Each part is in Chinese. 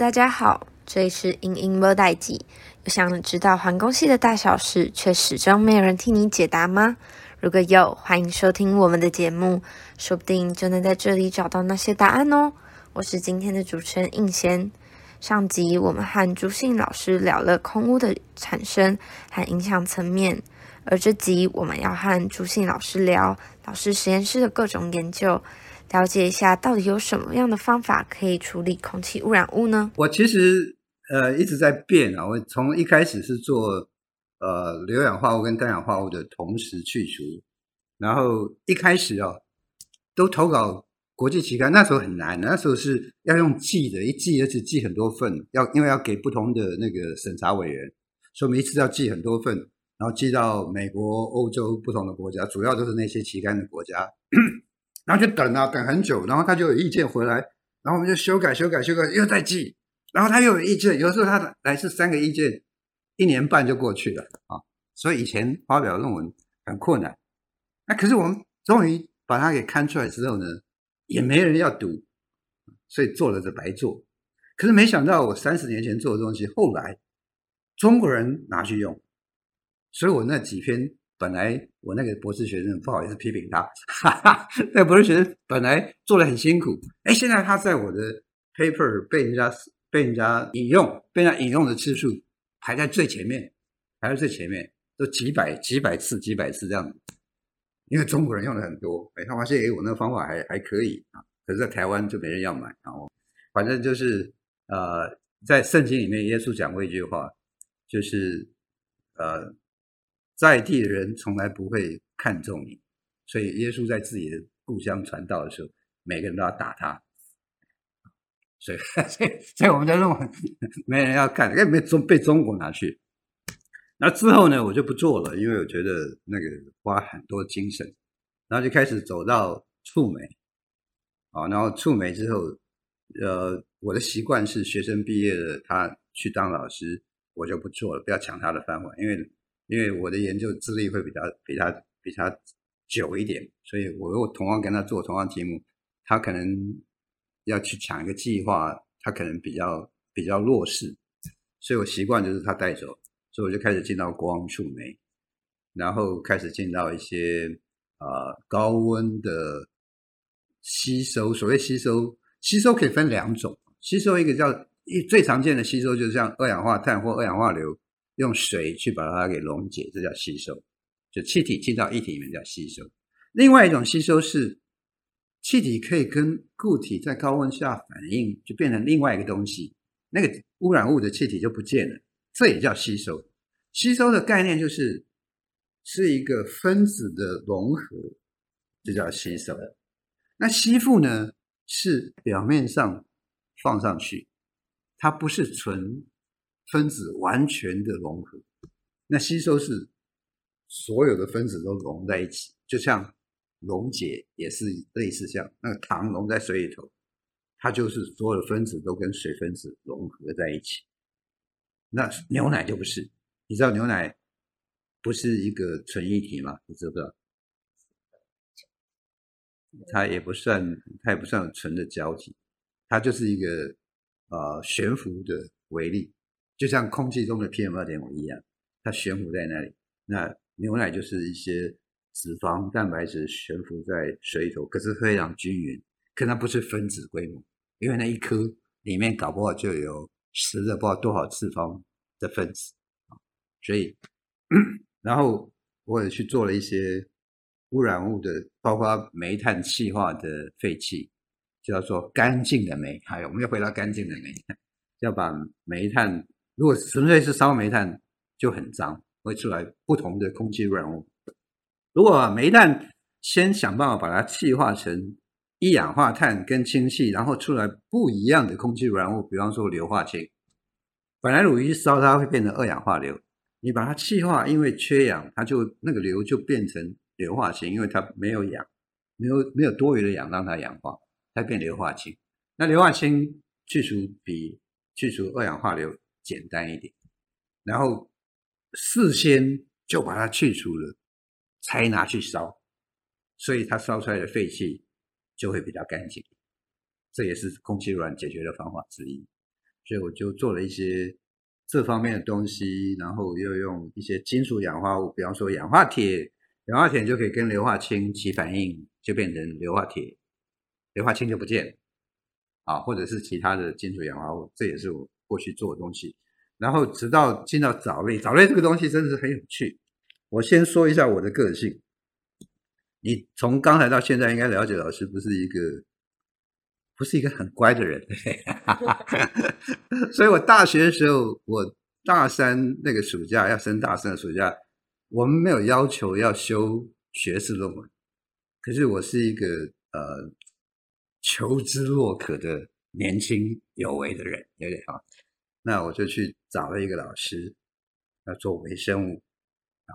大家好，这里是英英没代志。有想知道环工系的大小事，却始终没有人替你解答吗？如果有，欢迎收听我们的节目，说不定就能在这里找到那些答案哦。我是今天的主持人应贤。上集我们和朱信老师聊了空屋的产生和影响层面，而这集我们要和朱信老师聊老师实验室的各种研究。了解一下，到底有什么样的方法可以处理空气污染物呢？我其实呃一直在变啊，我从一开始是做呃硫氧化物跟氮氧化物的同时去除，然后一开始啊都投稿国际期刊，那时候很难，那时候是要用寄的，一寄而且寄很多份，要因为要给不同的那个审查委员，所以每一次要寄很多份，然后寄到美国、欧洲不同的国家，主要都是那些期刊的国家。然后就等啊，等很久，然后他就有意见回来，然后我们就修改、修改、修改，又再寄，然后他又有意见，有时候他来是三个意见，一年半就过去了啊。所以以前发表论文很困难，那可是我们终于把它给刊出来之后呢，也没人要读，所以做了就白做。可是没想到我三十年前做的东西，后来中国人拿去用，所以我那几篇。本来我那个博士学生不好意思批评他，哈哈，那博士学生本来做得很辛苦，哎，现在他在我的 paper 被人家被人家引用，被人家引用的次数排在最前面，排在最前面，都几百几百次几百次这样子，因为中国人用的很多，哎，他发现哎我那个方法还还可以啊，可是在台湾就没人要买啊，反正就是呃，在圣经里面耶稣讲过一句话，就是呃。在地的人从来不会看重你，所以耶稣在自己的故乡传道的时候，每个人都要打他。所以，所以，所以我们在论文没人要看，因为没中被中国拿去。那之后呢，我就不做了，因为我觉得那个花很多精神。然后就开始走到触媒，啊，然后触媒之后，呃，我的习惯是学生毕业了，他去当老师，我就不做了，不要抢他的饭碗，因为。因为我的研究资历会比较比他比他久一点，所以我如果同样跟他做同样题目，他可能要去抢一个计划，他可能比较比较弱势，所以我习惯就是他带走，所以我就开始进到国王触媒，然后开始进到一些啊、呃、高温的吸收，所谓吸收吸收可以分两种，吸收一个叫一最常见的吸收就是像二氧化碳或二氧化硫。用水去把它给溶解，这叫吸收，就气体进到液体里面叫吸收。另外一种吸收是气体可以跟固体在高温下反应，就变成另外一个东西，那个污染物的气体就不见了，这也叫吸收。吸收的概念就是是一个分子的融合，这叫吸收。那吸附呢，是表面上放上去，它不是纯。分子完全的融合，那吸收是所有的分子都融在一起，就像溶解也是类似像那个糖溶在水里头，它就是所有的分子都跟水分子融合在一起。那牛奶就不是，你知道牛奶不是一个纯液体吗？你知不知道？它也不算，它也不算纯的胶体，它就是一个呃悬浮的微粒。就像空气中的 PM 二点五一样，它悬浮在那里。那牛奶就是一些脂肪、蛋白质悬浮在水里头，可是非常均匀。可它不是分子规模，因为那一颗里面搞不好就有十的不知道多少次方的分子啊。所以，然后我也去做了一些污染物的，包括煤炭气化的废气，叫做干净的煤。还有，我们要回到干净的煤，要把煤炭。如果纯粹是烧煤炭，就很脏，会出来不同的空气污染物。如果煤炭先想办法把它气化成一氧化碳跟氢气，然后出来不一样的空气污染物，比方说硫化氢。本来鲈鱼烧它会变成二氧化硫，你把它气化，因为缺氧，它就那个硫就变成硫化氢，因为它没有氧，没有没有多余的氧让它氧化，它变硫化氢。那硫化氢去除比去除二氧化硫。简单一点，然后事先就把它去除了，才拿去烧，所以它烧出来的废气就会比较干净。这也是空气污染解决的方法之一。所以我就做了一些这方面的东西，然后又用一些金属氧化物，比方说氧化铁，氧化铁就可以跟硫化氢起反应，就变成硫化铁，硫化氢就不见了啊，或者是其他的金属氧化物，这也是我过去做的东西。然后直到进到藻类，藻类这个东西真的是很有趣。我先说一下我的个性，你从刚才到现在应该了解老师不是一个不是一个很乖的人，所以我大学的时候，我大三那个暑假要升大三的暑假，我们没有要求要修学士论文，可是我是一个呃求知若渴的年轻有为的人，有点啊。那我就去找了一个老师，要做微生物啊。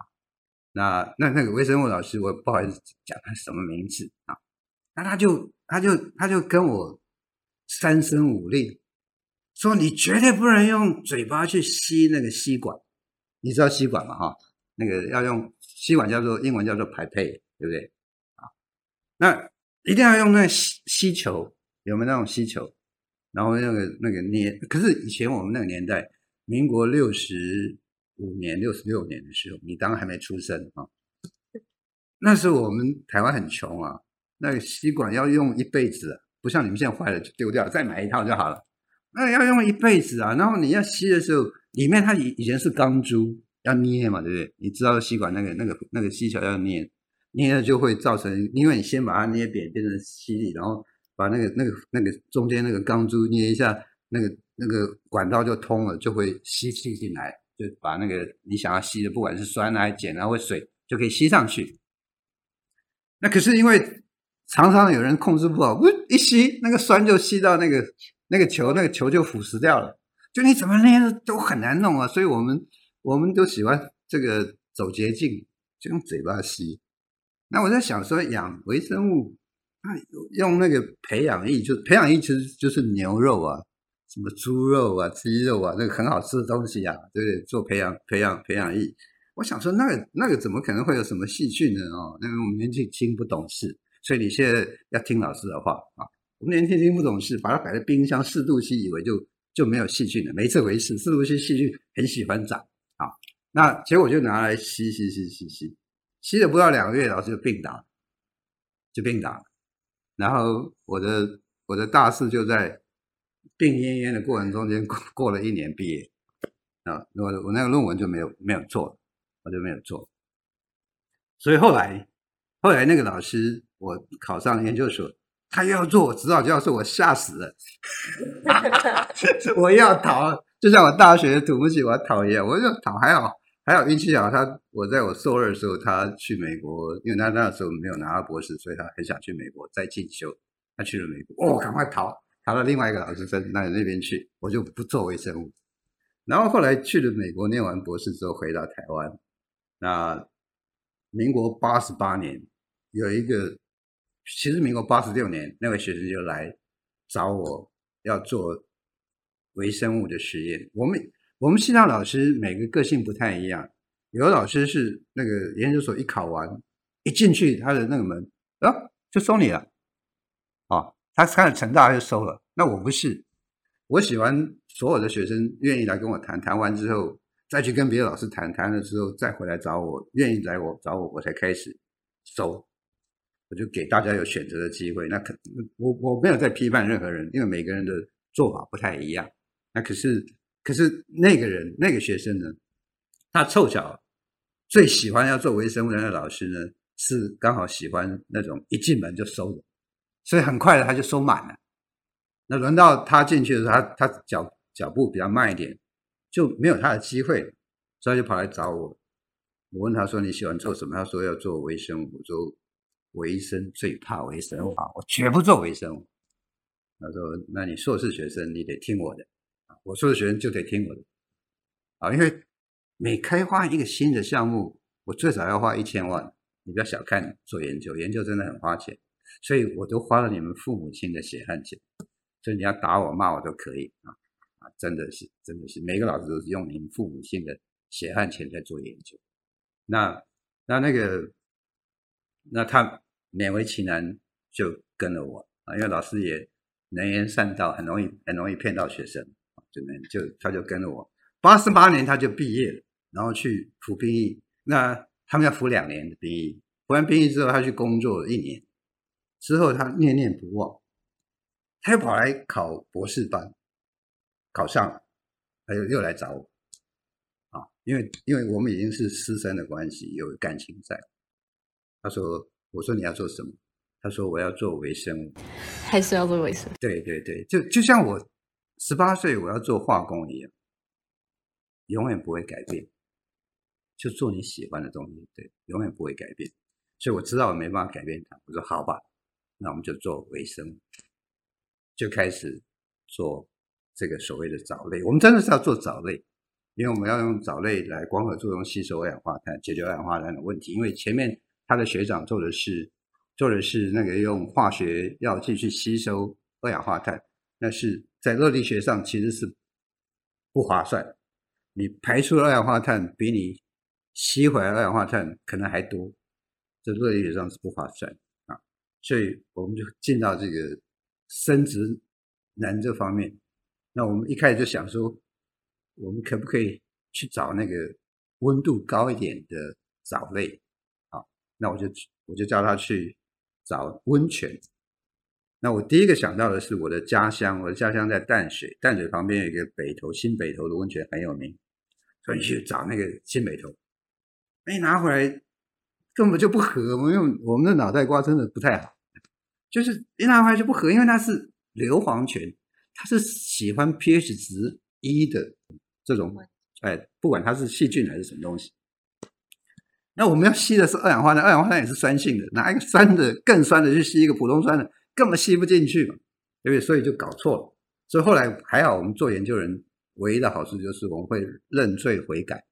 那那那个微生物老师，我不好意思讲他什么名字啊。那他就他就他就跟我三声五令，说你绝对不能用嘴巴去吸那个吸管，你知道吸管吗？哈，那个要用吸管叫做英文叫做 pipette，对不对？啊，那一定要用那吸吸球，有没有那种吸球？然后那个那个捏，可是以前我们那个年代，民国六十五年、六十六年的时候，你当然还没出生啊。那时候我们台湾很穷啊，那个吸管要用一辈子，不像你们现在坏了就丢掉，再买一套就好了。那要用一辈子啊。然后你要吸的时候，里面它以以前是钢珠，要捏嘛，对不对？你知道吸管那个那个那个吸球要捏，捏了就会造成，因为你先把它捏扁，变成吸力，然后。把那个、那个、那个中间那个钢珠捏一下，那个、那个管道就通了，就会吸气进来，就把那个你想要吸的，不管是酸还是碱啊或水，就可以吸上去。那可是因为常常有人控制不好，不一吸那个酸就吸到那个那个球，那个球就腐蚀掉了。就你怎么捏都很难弄啊，所以我们我们都喜欢这个走捷径，就用嘴巴吸。那我在想说，养微生物。用那个培养液，就培养液其实就是牛肉啊，什么猪肉啊、鸡肉啊，那个很好吃的东西啊，对不对？做培养、培养、培养液。我想说，那个那个怎么可能会有什么细菌呢？哦，那个我们年纪轻不懂事，所以你现在要听老师的话啊。我们年纪轻不懂事，把它摆在冰箱四度 C，以为就就没有细菌了，没这回事。四度 C 细菌很喜欢长啊。那结果就拿来吸吸吸吸吸，吸了不到两个月，老师就病倒，就病倒了。然后我的我的大四就在病恹恹的过程中间过过了一年毕业啊，我我那个论文就没有没有做，我就没有做。所以后来后来那个老师，我考上研究所，他又要做我指导教授，我吓死了，我要逃，就像我大学土木系我要逃一样，我就逃还好。还有运气好，他我在我硕二的时候，他去美国，因为他那时候没有拿到博士，所以他很想去美国再进修。他去了美国，哦，赶快逃，逃到另外一个老师在那那边去，我就不做微生物。然后后来去了美国，念完博士之后回到台湾。那民国八十八年有一个，其实民国八十六年那位学生就来找我要做微生物的实验，我们。我们系上老师每个个性不太一样，有的老师是那个研究所一考完一进去，他的那个门啊就收你了，啊、他开始成大就收了。那我不是，我喜欢所有的学生愿意来跟我谈，谈完之后再去跟别的老师谈，谈了之后再回来找我，愿意来我找我，我才开始收。我就给大家有选择的机会。那可我我没有在批判任何人，因为每个人的做法不太一样。那可是。可是那个人，那个学生呢，他凑巧最喜欢要做微生物的那个老师呢，是刚好喜欢那种一进门就收的，所以很快的他就收满了。那轮到他进去的时候，他他脚脚步比较慢一点，就没有他的机会，所以就跑来找我。我问他说：“你喜欢做什么？”他说：“要做微生物。”我说：“微生最怕微生物啊，我绝不做微生物。”他说：“那你硕士学生，你得听我的。”我说的学生就得听我的，啊，因为每开发一个新的项目，我最少要花一千万。你不要小看做研究，研究真的很花钱，所以我都花了你们父母亲的血汗钱。所以你要打我骂我都可以啊啊，真的是真的是，每个老师都是用你们父母亲的血汗钱在做研究。那那那个，那他勉为其难就跟了我啊，因为老师也能言善道，很容易很容易骗到学生。就能就他就跟着我，八十八年他就毕业了，然后去服兵役。那他们要服两年的兵役，服完兵役之后，他去工作了一年，之后他念念不忘，他又跑来考博士班，考上了，他又又来找我，啊，因为因为我们已经是师生的关系，有感情在。他说：“我说你要做什么？”他说：“我要做微生物，还是要做微生物？”对对对，就就像我十八岁我要做化工一样，永远不会改变。就做你喜欢的东西，对，永远不会改变。所以我知道我没办法改变它。我说好吧，那我们就做微生，就开始做这个所谓的藻类。我们真的是要做藻类，因为我们要用藻类来光合作用吸收二氧化碳，解决二氧化碳的问题。因为前面他的学长做的是做的是那个用化学药剂去吸收二氧化碳，那是在热力学上其实是不划算。你排出二氧化碳比你吸回来二氧化碳可能还多，这热力学上是不划算啊，所以我们就进到这个生殖能这方面。那我们一开始就想说，我们可不可以去找那个温度高一点的藻类啊？那我就我就叫他去找温泉。那我第一个想到的是我的家乡，我的家乡在淡水，淡水旁边有一个北投新北投的温泉很有名，所以去找那个新北投。哎，拿回来根本就不合，我们用我们的脑袋瓜真的不太好，就是一拿回来就不合，因为它是硫磺泉，它是喜欢 pH 值一的这种，哎，不管它是细菌还是什么东西。那我们要吸的是二氧化碳，二氧化碳也是酸性的，拿一个酸的更酸的去吸一个普通酸的，根本吸不进去嘛，对不对？所以就搞错了。所以后来还好，我们做研究人唯一的好处就是我们会认罪悔改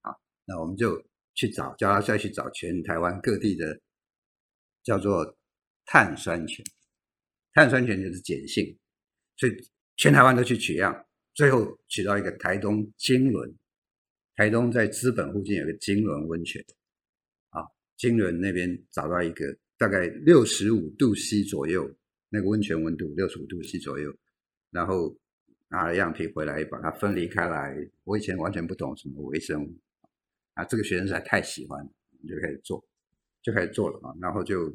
啊，那我们就。去找，叫他再去找全台湾各地的叫做碳酸泉，碳酸泉就是碱性，所以全台湾都去取样，最后取到一个台东金轮，台东在资本附近有个金轮温泉，啊，金轮那边找到一个大概六十五度 C 左右，那个温泉温度六十五度 C 左右，然后拿了样品回来把它分离开来，我以前完全不懂什么微生物。啊，这个学生实在太喜欢，就开始做，就开始做了啊。然后就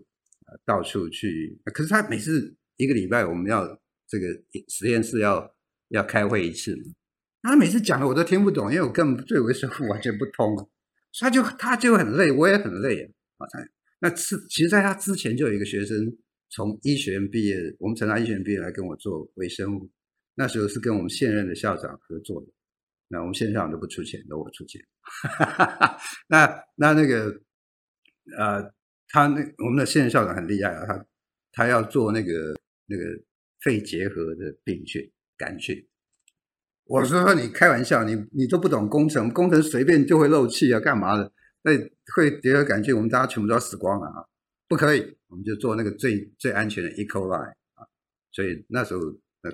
到处去，可是他每次一个礼拜我们要这个实验室要要开会一次嘛，他每次讲的我都听不懂，因为我根本对微生物完全不通，所以他就他就很累，我也很累啊。好像那是其实在他之前就有一个学生从医学院毕业，我们成大医学院毕业来跟我做微生物，那时候是跟我们现任的校长合作的。那我们现场都不出钱，都我出钱。那那那个呃，他那我们的现任校长很厉害啊，他他要做那个那个肺结核的病菌杆菌。我说你开玩笑，你你都不懂工程，工程随便就会漏气啊，干嘛的？那会结核杆菌，我们大家全部都要死光了啊！不可以，我们就做那个最最安全的 E. coli 啊。所以那时候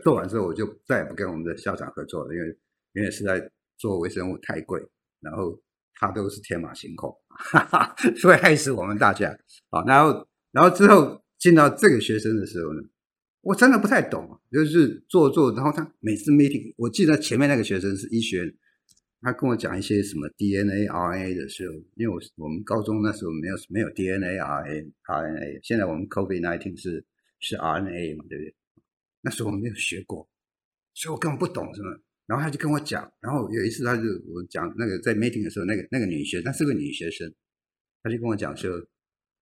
做完之后，我就再也不跟我们的校长合作了，因为。因为实在做微生物太贵，然后他都是天马行空，哈哈，所以害死我们大家。好，然后然后之后进到这个学生的时候呢，我真的不太懂，就是做做，然后他每次 meeting，我记得前面那个学生是医学院，他跟我讲一些什么 DNA、RNA 的时候，因为我我们高中那时候没有没有 DNA、RNA、RNA，现在我们 COVID-19 是是 RNA 嘛，对不对？那时候我们没有学过，所以我根本不懂什么。然后他就跟我讲，然后有一次他就我讲那个在 meeting 的时候，那个那个女学生，她是个女学生，她就跟我讲说：“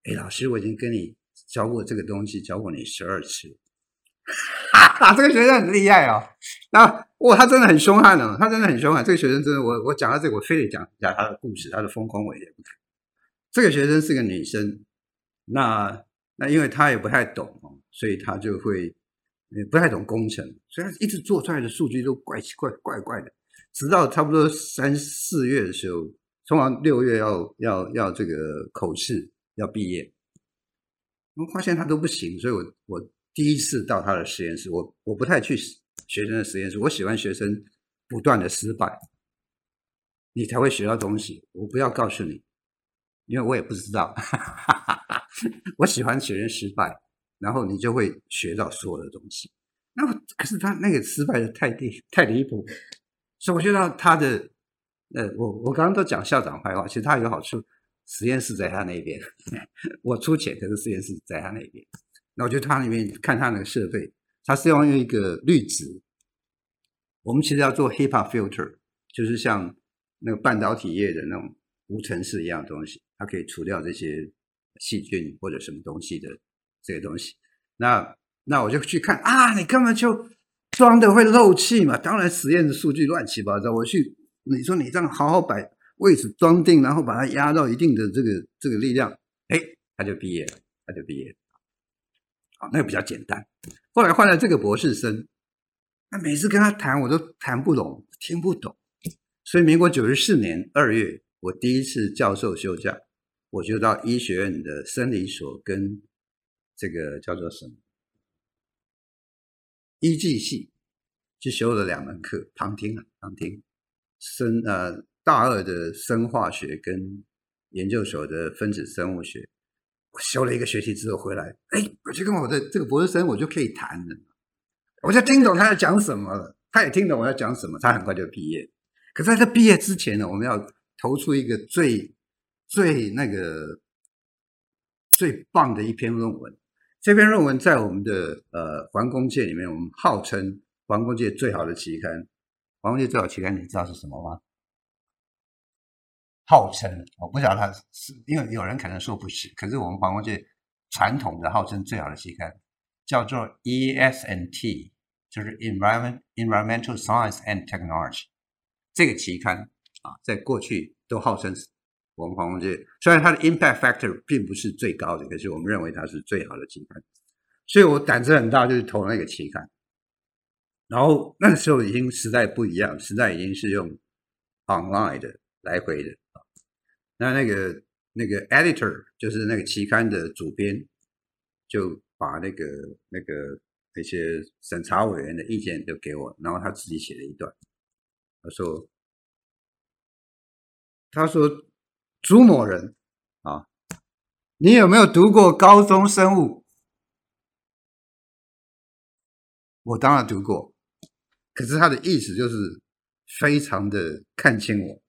哎，老师，我已经跟你教过这个东西，教过你十二次。”哈 哈，这个学生很厉害哦。那哇，他真的很凶悍哦，他真的很凶悍。这个学生真的，我我讲到这个，我非得讲讲他的故事，他的丰功伟业。这个学生是个女生，那那因为她也不太懂哦，所以她就会。也不太懂工程，所以他一直做出来的数据都怪奇怪怪怪的。直到差不多三四月的时候，通常六月要要要这个口试要毕业，我发现他都不行，所以我我第一次到他的实验室，我我不太去学生的实验室，我喜欢学生不断的失败，你才会学到东西。我不要告诉你，因为我也不知道，我喜欢学生失败。然后你就会学到所有的东西。那可是他那个失败的太低太离谱，所以我觉得他的呃，我我刚刚都讲校长坏话，其实他有好处，实验室在他那边，我出钱，可是实验室在他那边。那我觉得他那边看他那个设备，他是用一个滤纸。我们其实要做 HEPA filter，就是像那个半导体业的那种无尘室一样东西，它可以除掉这些细菌或者什么东西的这个东西。那那我就去看啊，你根本就装的会漏气嘛。当然实验的数据乱七八糟。我去，你说你这样好好摆位置装定，然后把它压到一定的这个这个力量，哎，他就毕业了，他就毕业了。啊，那个比较简单。后来换了这个博士生，那每次跟他谈，我都谈不懂，听不懂。所以民国九十四年二月，我第一次教授休假，我就到医学院的生理所跟这个叫做什么医技系去修了两门课，旁听啊，旁听生呃大二的生化学跟研究所的分子生物学。我修了一个学期之后回来，哎，我就跟我的这个博士生，我就可以谈了，我就听懂他在讲什么了，他也听懂我要讲什么，他很快就毕业。可是在他毕业之前呢，我们要投出一个最最那个最棒的一篇论文。这篇论文在我们的呃环工界里面，我们号称环工界最好的期刊。环工界最好期刊，你知道是什么吗？号称，我不晓得他是，因为有人可能说不是，可是我们环工界传统的号称最好的期刊叫做 ESNT，就是 Environment Environmental Science and Technology 这个期刊啊，在过去都号称是我们环工界，虽然它的 impact factor 并不是最高的，可是我们认为它是最好的期刊，所以我胆子很大，就是投那个期刊。然后那个时候已经时代不一样，时代已经是用 online 的来回的。那那个那个 editor 就是那个期刊的主编，就把那个那个那些审查委员的意见都给我，然后他自己写了一段，他说：“他说朱某人啊，你有没有读过高中生物？我当然读过，可是他的意思就是非常的看轻我。”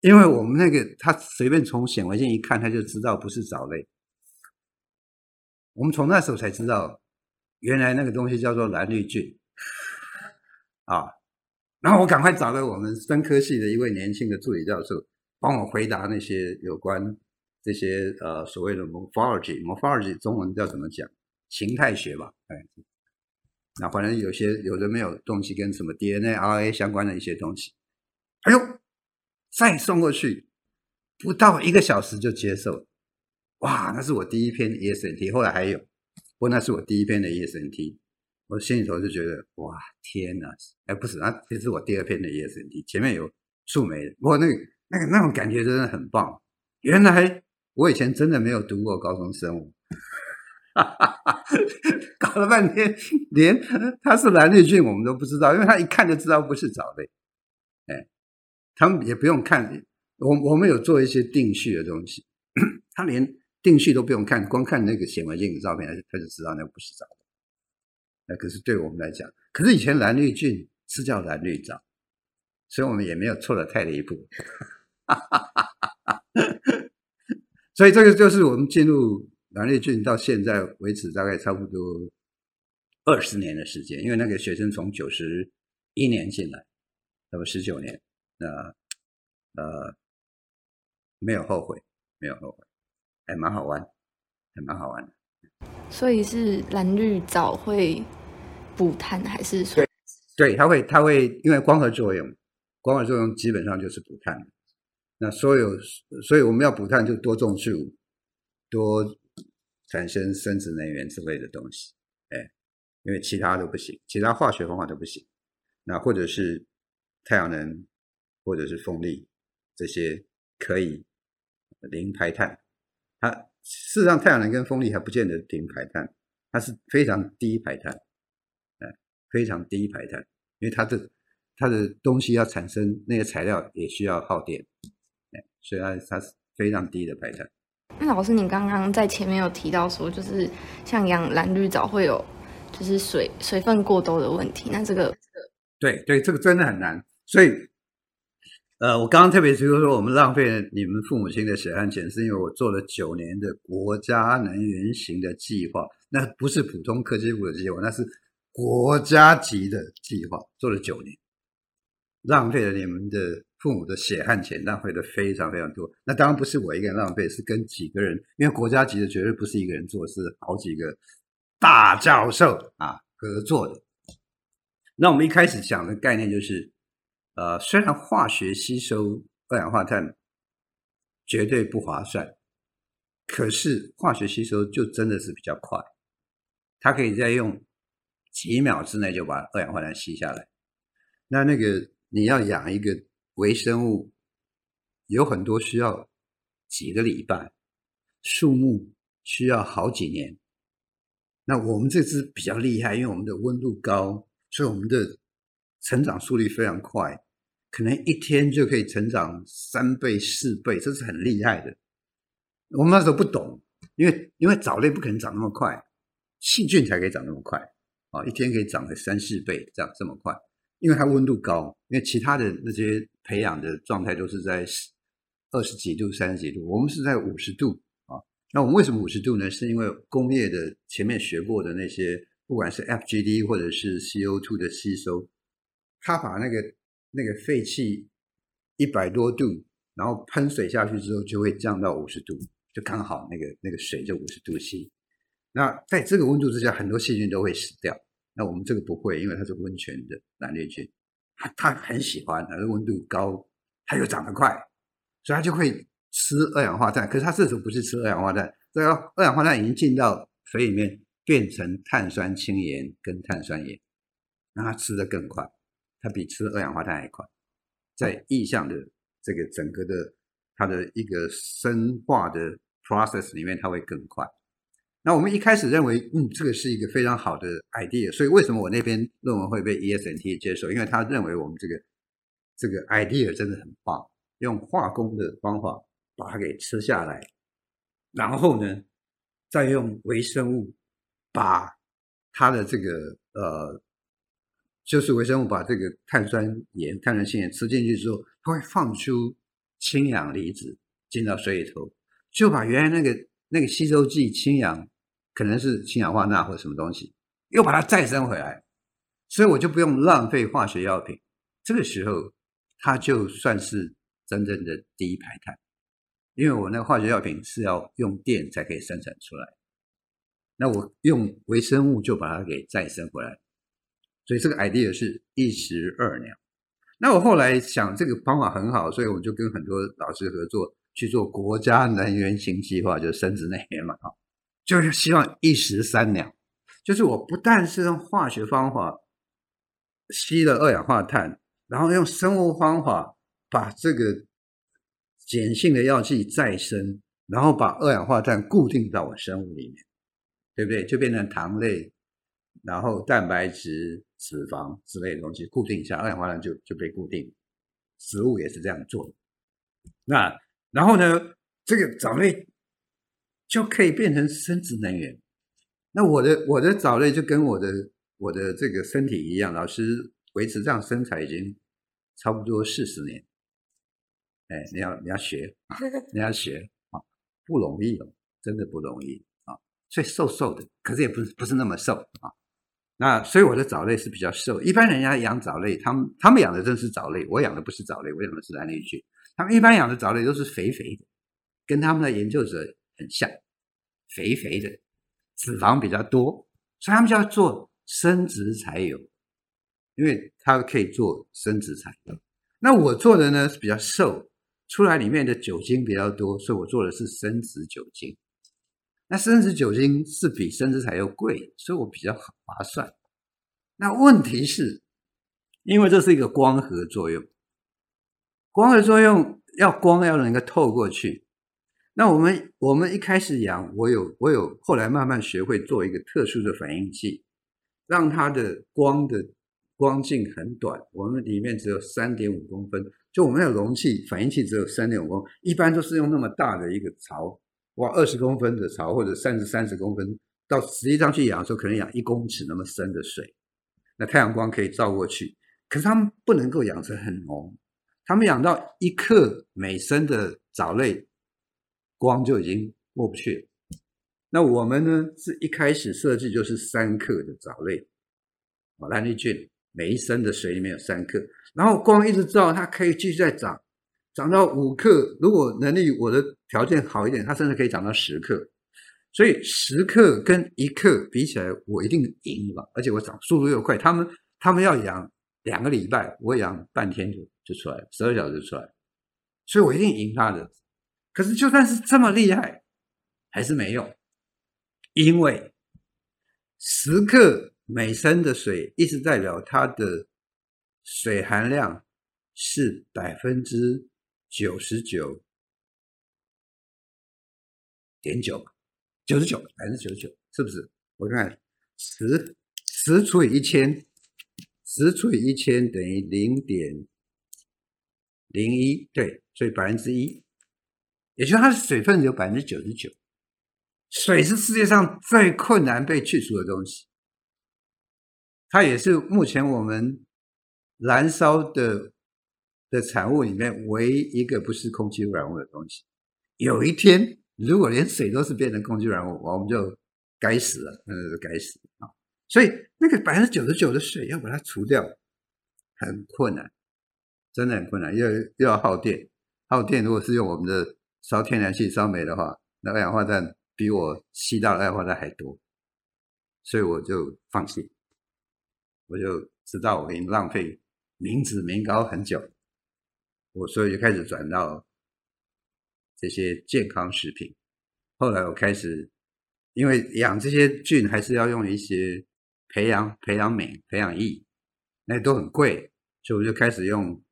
因为我们那个他随便从显微镜一看，他就知道不是藻类。我们从那时候才知道，原来那个东西叫做蓝绿菌啊。然后我赶快找了我们分科系的一位年轻的助理教授，帮我回答那些有关这些呃所谓的 morphology，morphology 中文叫怎么讲？形态学吧。哎，那反正有些有的没有东西跟什么 DNA、RNA 相关的一些东西。哎呦！再送过去，不到一个小时就接受。哇，那是我第一篇 ESNT，后来还有，不过那是我第一篇的 ESNT，我心里头就觉得哇，天哪！哎，不是，那这是我第二篇的 ESNT，前面有触媒的，不过那个那个那种感觉真的很棒。原来我以前真的没有读过高中生物，哈哈哈，搞了半天，连它是蓝绿菌我们都不知道，因为他一看就知道不是藻类，哎。他们也不用看，我我们有做一些定序的东西，他连定序都不用看，光看那个显微镜的照片，他就知道那不是藻。那可是对我们来讲，可是以前蓝绿菌是叫蓝绿藻，所以我们也没有错得太离谱。所以这个就是我们进入蓝绿菌到现在为止大概差不多二十年的时间，因为那个学生从九十一年进来，那么十九年。那呃，没有后悔，没有后悔，还蛮好玩，还蛮好玩的。所以是蓝绿藻会补碳还是说？对，它会，它会，因为光合作用，光合作用基本上就是补碳。那所有，所以我们要补碳，就多种树，多产生生质能源之类的东西。哎，因为其他都不行，其他化学方法都不行。那或者是太阳能。或者是风力，这些可以零排碳。它事实上，太阳能跟风力还不见得零排碳，它是非常低排碳，哎，非常低排碳，因为它的它的东西要产生那些材料也需要耗电，哎，所以它它是非常低的排碳。那老师，你刚刚在前面有提到说，就是像养蓝绿藻会有就是水水分过多的问题。那这个，对对，这个真的很难。所以，呃，我刚刚特别提出说，我们浪费了你们父母亲的血汗钱，是因为我做了九年的国家能源型的计划，那不是普通科技部的计划，那是国家级的计划，做了九年，浪费了你们的。父母的血汗钱浪费的非常非常多，那当然不是我一个人浪费，是跟几个人，因为国家级的绝对不是一个人做，是好几个大教授啊合作的。那我们一开始讲的概念就是，呃，虽然化学吸收二氧化碳绝对不划算，可是化学吸收就真的是比较快，它可以再用几秒之内就把二氧化碳吸下来。那那个你要养一个。微生物有很多需要几个礼拜，树木需要好几年。那我们这只比较厉害，因为我们的温度高，所以我们的成长速率非常快，可能一天就可以成长三倍、四倍，这是很厉害的。我们那时候不懂，因为因为藻类不可能长那么快，细菌才可以长那么快啊，一天可以长个三四倍，这样这么快。因为它温度高，因为其他的那些培养的状态都是在二十几度、三十几度，我们是在五十度啊。那我们为什么五十度呢？是因为工业的前面学过的那些，不管是 FGD 或者是 CO2 的吸收，它把那个那个废气一百多度，然后喷水下去之后，就会降到五十度，就刚好那个那个水就五十度 C。那在这个温度之下，很多细菌都会死掉。那我们这个不会，因为它是温泉的蓝绿菌，它它很喜欢，它的温度高，它又长得快，所以它就会吃二氧化碳。可是它这时候不是吃二氧化碳，这个二氧化碳已经进到水里面，变成碳酸氢盐跟碳酸盐，让它吃得更快，它比吃二氧化碳还快，在意象的这个整个的它的一个生化的 process 里面，它会更快。那我们一开始认为，嗯，这个是一个非常好的 idea，所以为什么我那篇论文会被 ESNT 接受？因为他认为我们这个这个 idea 真的很棒，用化工的方法把它给吃下来，然后呢，再用微生物把它的这个呃，就是微生物把这个碳酸盐、碳酸氢盐吃进去之后，它会放出氢氧离子进到水里头，就把原来那个。那个吸收剂氢氧可能是氢氧化钠或什么东西，又把它再生回来，所以我就不用浪费化学药品。这个时候，它就算是真正的低排碳，因为我那化学药品是要用电才可以生产出来，那我用微生物就把它给再生回来，所以这个 idea 是一石二鸟。那我后来想这个方法很好，所以我就跟很多老师合作。去做国家能源型计划，就是深质能源嘛，啊，就是希望一石三鸟，就是我不但是用化学方法吸了二氧化碳，然后用生物方法把这个碱性的药剂再生，然后把二氧化碳固定到我生物里面，对不对？就变成糖类，然后蛋白质、脂肪之类的东西固定一下，二氧化碳就就被固定。植物也是这样做的，那。然后呢，这个藻类就可以变成生殖能源。那我的我的藻类就跟我的我的这个身体一样，老师维持这样身材已经差不多四十年。哎，你要你要学，你要学啊，不容易哦，真的不容易啊。所以瘦瘦的，可是也不是不是那么瘦啊。那所以我的藻类是比较瘦。一般人家养藻类，他们他们养的真是藻类，我养的不是藻类，我养的是蓝绿菌。他们一般养的藻类都是肥肥的，跟他们的研究者很像，肥肥的，脂肪比较多，所以他们就要做生殖柴油，因为它可以做生殖柴油。那我做的呢是比较瘦，出来里面的酒精比较多，所以我做的是生殖酒精。那生质酒精是比生质柴油贵，所以我比较划算。那问题是，因为这是一个光合作用。光合作用要光要能够透过去，那我们我们一开始养，我有我有后来慢慢学会做一个特殊的反应器，让它的光的光径很短，我们里面只有三点五公分，就我们的容器反应器只有三点五公，一般都是用那么大的一个槽，哇，二十公分的槽或者三十三十公分到实际上去养的时候，可能养一公尺那么深的水，那太阳光可以照过去。可是他们不能够养成很浓，他们养到一克每升的藻类，光就已经过不去了。那我们呢，是一开始设计就是三克的藻类，啊，蓝绿菌每一升的水里面有三克，然后光一直照，它可以继续再长，长到五克。如果能力我的条件好一点，它甚至可以长到十克。所以十克跟一克比起来，我一定赢吧，而且我长速度又快。他们他们要养两个礼拜，我养半天就就出来，十二小时就出来，所以我一定赢他的。可是就算是这么厉害，还是没用，因为十克每升的水，一直代表它的水含量是百分之九十九点九。九十九，百分之九十九，是不是？我看十十除以一千，十除以一千等于零点零一，对，所以百分之一，也就是它的水分有百分之九十九。水是世界上最困难被去除的东西，它也是目前我们燃烧的的产物里面唯一一个不是空气污染物的东西。有一天。如果连水都是变成空气污染物，我们就该死了，那是该死啊！所以那个百分之九十九的水要把它除掉，很困难，真的很困难，又又要耗电，耗电。如果是用我们的烧天然气、烧煤的话，那二氧化碳比我吸到的二氧化碳还多，所以我就放弃，我就知道我已经浪费民脂民膏很久，我所以就开始转到。这些健康食品，后来我开始，因为养这些菌还是要用一些培养培养皿、培养液，那都很贵，所以我就开始用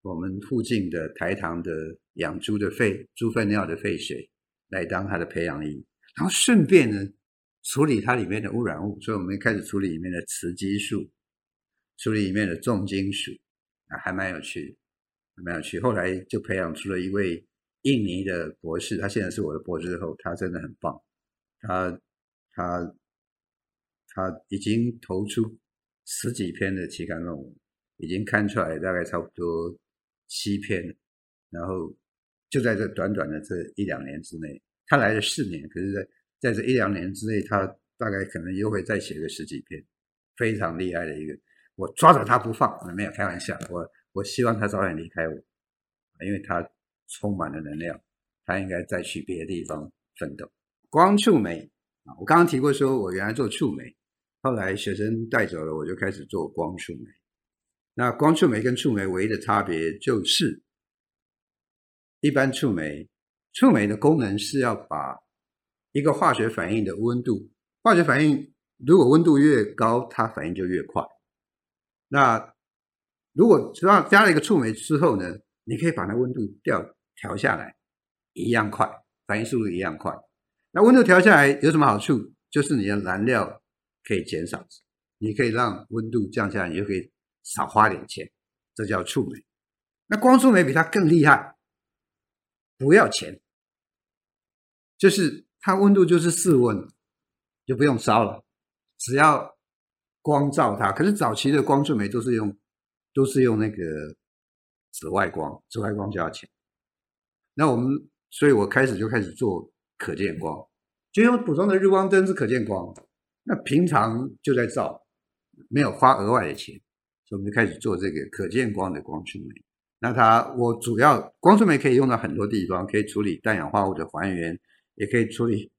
我们附近的台糖的养猪的粪猪粪尿的废水来当它的培养液，然后顺便呢处理它里面的污染物，所以我们开始处理里面的雌激素，处理里面的重金属，啊，还蛮有趣，的蛮有趣。后来就培养出了一位。印尼的博士，他现在是我的博士后，他真的很棒。他他他已经投出十几篇的期刊论文，已经刊出来大概差不多七篇。然后就在这短短的这一两年之内，他来了四年，可是在在这一两年之内，他大概可能又会再写个十几篇，非常厉害的一个。我抓着他不放，没有开玩笑。我我希望他早点离开我，因为他。充满了能量，他应该再去别的地方奋斗。光触媒啊，我刚刚提过，说我原来做触媒，后来学生带走了，我就开始做光触媒。那光触媒跟触媒唯一的差别就是，一般触媒，触媒的功能是要把一个化学反应的温度，化学反应如果温度越高，它反应就越快。那如果只要加了一个触媒之后呢，你可以把那温度调。调下来一样快，反应速度一样快。那温度调下来有什么好处？就是你的燃料可以减少，你可以让温度降下来，你就可以少花点钱。这叫触媒。那光触媒比它更厉害，不要钱，就是它温度就是室温，就不用烧了，只要光照它。可是早期的光触媒都是用都是用那个紫外光，紫外光就要钱。那我们，所以我开始就开始做可见光，就用普通的日光灯是可见光，那平常就在照，没有花额外的钱，所以我们就开始做这个可见光的光触媒。那它我主要光触媒可以用到很多地方，可以处理氮氧化物的还原，也可以处理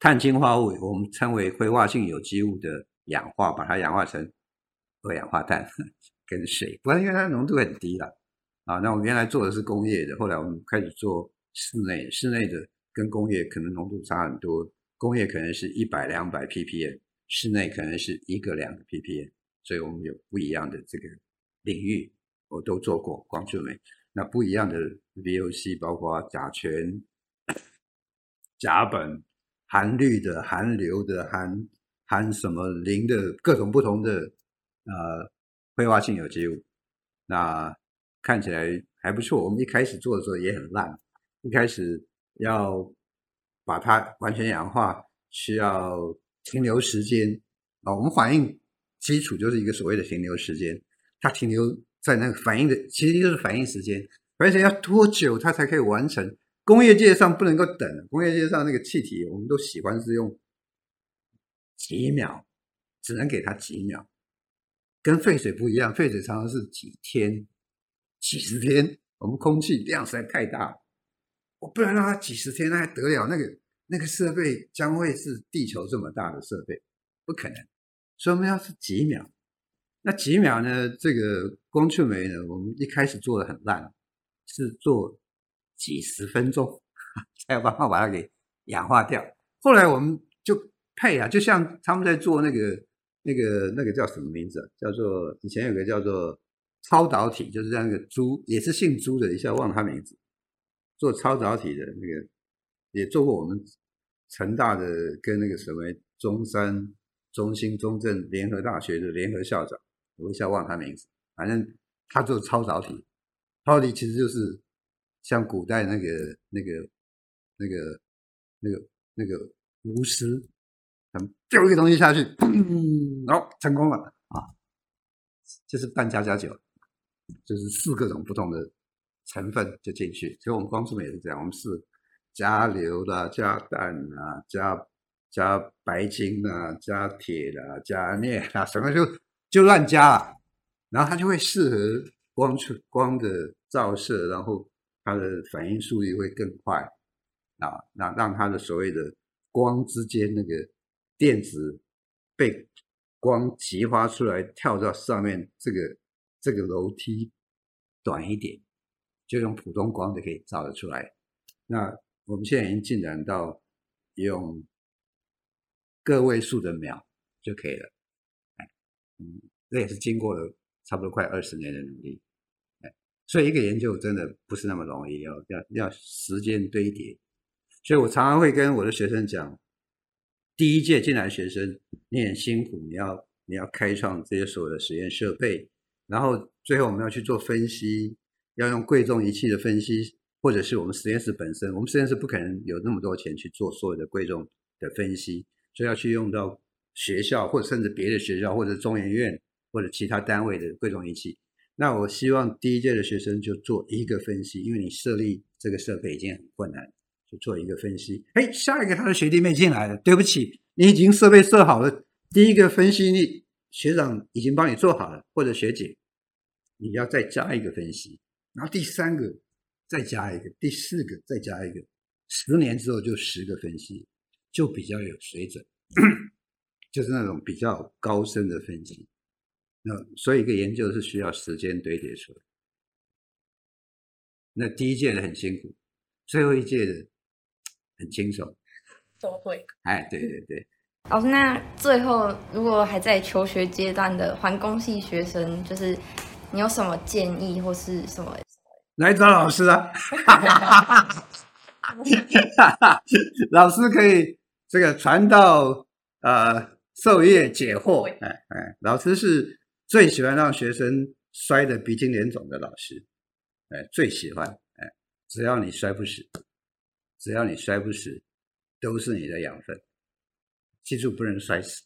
碳氢化物，我们称为挥发性有机物的氧化，把它氧化成二氧化碳跟水，不然因为它浓度很低了。啊，那我们原来做的是工业的，后来我们开始做室内，室内的跟工业可能浓度差很多，工业可能是一百两百 ppm，室内可能是一个两个 ppm，所以我们有不一样的这个领域，我都做过光触媒。那不一样的 VOC 包括甲醛、甲苯、含氯的、含硫的、含含什么磷的各种不同的呃挥发性有机物，那。看起来还不错。我们一开始做的时候也很烂，一开始要把它完全氧化，需要停留时间啊。我们反应基础就是一个所谓的停留时间，它停留在那个反应的，其实就是反应时间，而且要多久它才可以完成？工业界上不能够等，工业界上那个气体我们都喜欢是用几秒，只能给它几秒，跟废水不一样，废水常常是几天、几十天。我们空气量实在太大，我不能让它几十天，那还得了？那个那个设备将会是地球这么大的设备，不可能。所以我们要是几秒，那几秒呢？这个光触媒呢，我们一开始做的很烂，是做几十分钟才有办法把它给氧化掉。后来我们就配啊，就像他们在做那个那个那个叫什么名字？叫做以前有个叫做。超导体就是这样一个朱，也是姓朱的，一下忘了他名字。做超导体的那个，也做过我们成大的跟那个什么中山、中兴、中正联合大学的联合校长，我一下忘了他名字。反正他做超导体，超导体其实就是像古代那个、那个、那个、那个、那个巫师，们丢一个东西下去，砰，然后成功了啊！就是半加加酒。就是四各种不同的成分就进去，所以我们光触媒也是这样，我们是加硫啦、加氮啊、加加白金啊、加铁啦、加镍啊，什么就就乱加了，然后它就会适合光触光的照射，然后它的反应速率会更快啊，那让它的所谓的光之间那个电子被光激发出来跳到上面这个。这个楼梯短一点，就用普通光就可以照得出来。那我们现在已经进展到用个位数的秒就可以了。哎，嗯，这也是经过了差不多快二十年的努力。哎，所以一个研究真的不是那么容易，要要要时间堆叠。所以我常常会跟我的学生讲，第一届进来的学生，你很辛苦，你要你要开创这些所有的实验设备。然后最后我们要去做分析，要用贵重仪器的分析，或者是我们实验室本身，我们实验室不可能有那么多钱去做所有的贵重的分析，所以要去用到学校或者甚至别的学校或者中研院或者其他单位的贵重仪器。那我希望第一届的学生就做一个分析，因为你设立这个设备已经很困难，就做一个分析。哎，下一个他的学弟妹进来了，对不起，你已经设备设好了，第一个分析你。学长已经帮你做好了，或者学姐，你要再加一个分析，然后第三个再加一个，第四个再加一个，十年之后就十个分析，就比较有水准，就是那种比较高深的分析。那所以一个研究是需要时间堆叠出来。那第一届的很辛苦，最后一届的很轻松，都会。哎，对对对。老师，那最后如果还在求学阶段的环工系学生，就是你有什么建议或是什么？来找老师啊！老师可以这个传道呃授业解惑。哎哎，老师是最喜欢让学生摔得鼻青脸肿的老师。哎，最喜欢哎，只要你摔不死，只要你摔不死，都是你的养分。记住，不能摔死。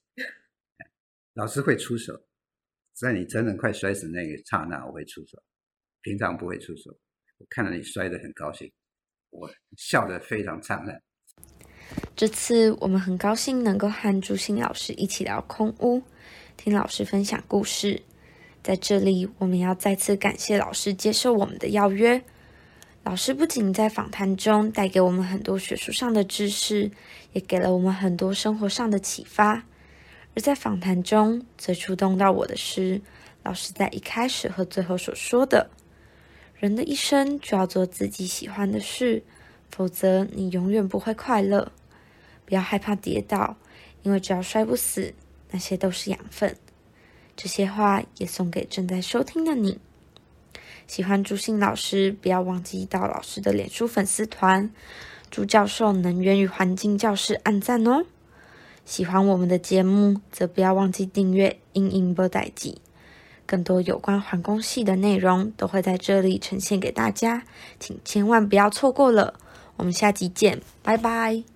老师会出手，在你真的快摔死那个刹那，我会出手。平常不会出手。我看到你摔得很高兴，我笑得非常灿烂。这次我们很高兴能够和朱信老师一起聊空屋，听老师分享故事。在这里，我们要再次感谢老师接受我们的邀约。老师不仅在访谈中带给我们很多学术上的知识，也给了我们很多生活上的启发。而在访谈中，最触动到我的是老师在一开始和最后所说的：“人的一生就要做自己喜欢的事，否则你永远不会快乐。不要害怕跌倒，因为只要摔不死，那些都是养分。”这些话也送给正在收听的你。喜欢朱信老师，不要忘记到老师的脸书粉丝团“朱教授能源与环境教室”按赞哦。喜欢我们的节目，则不要忘记订阅《英英无代志》，更多有关环工系的内容都会在这里呈现给大家，请千万不要错过了。我们下集见，拜拜。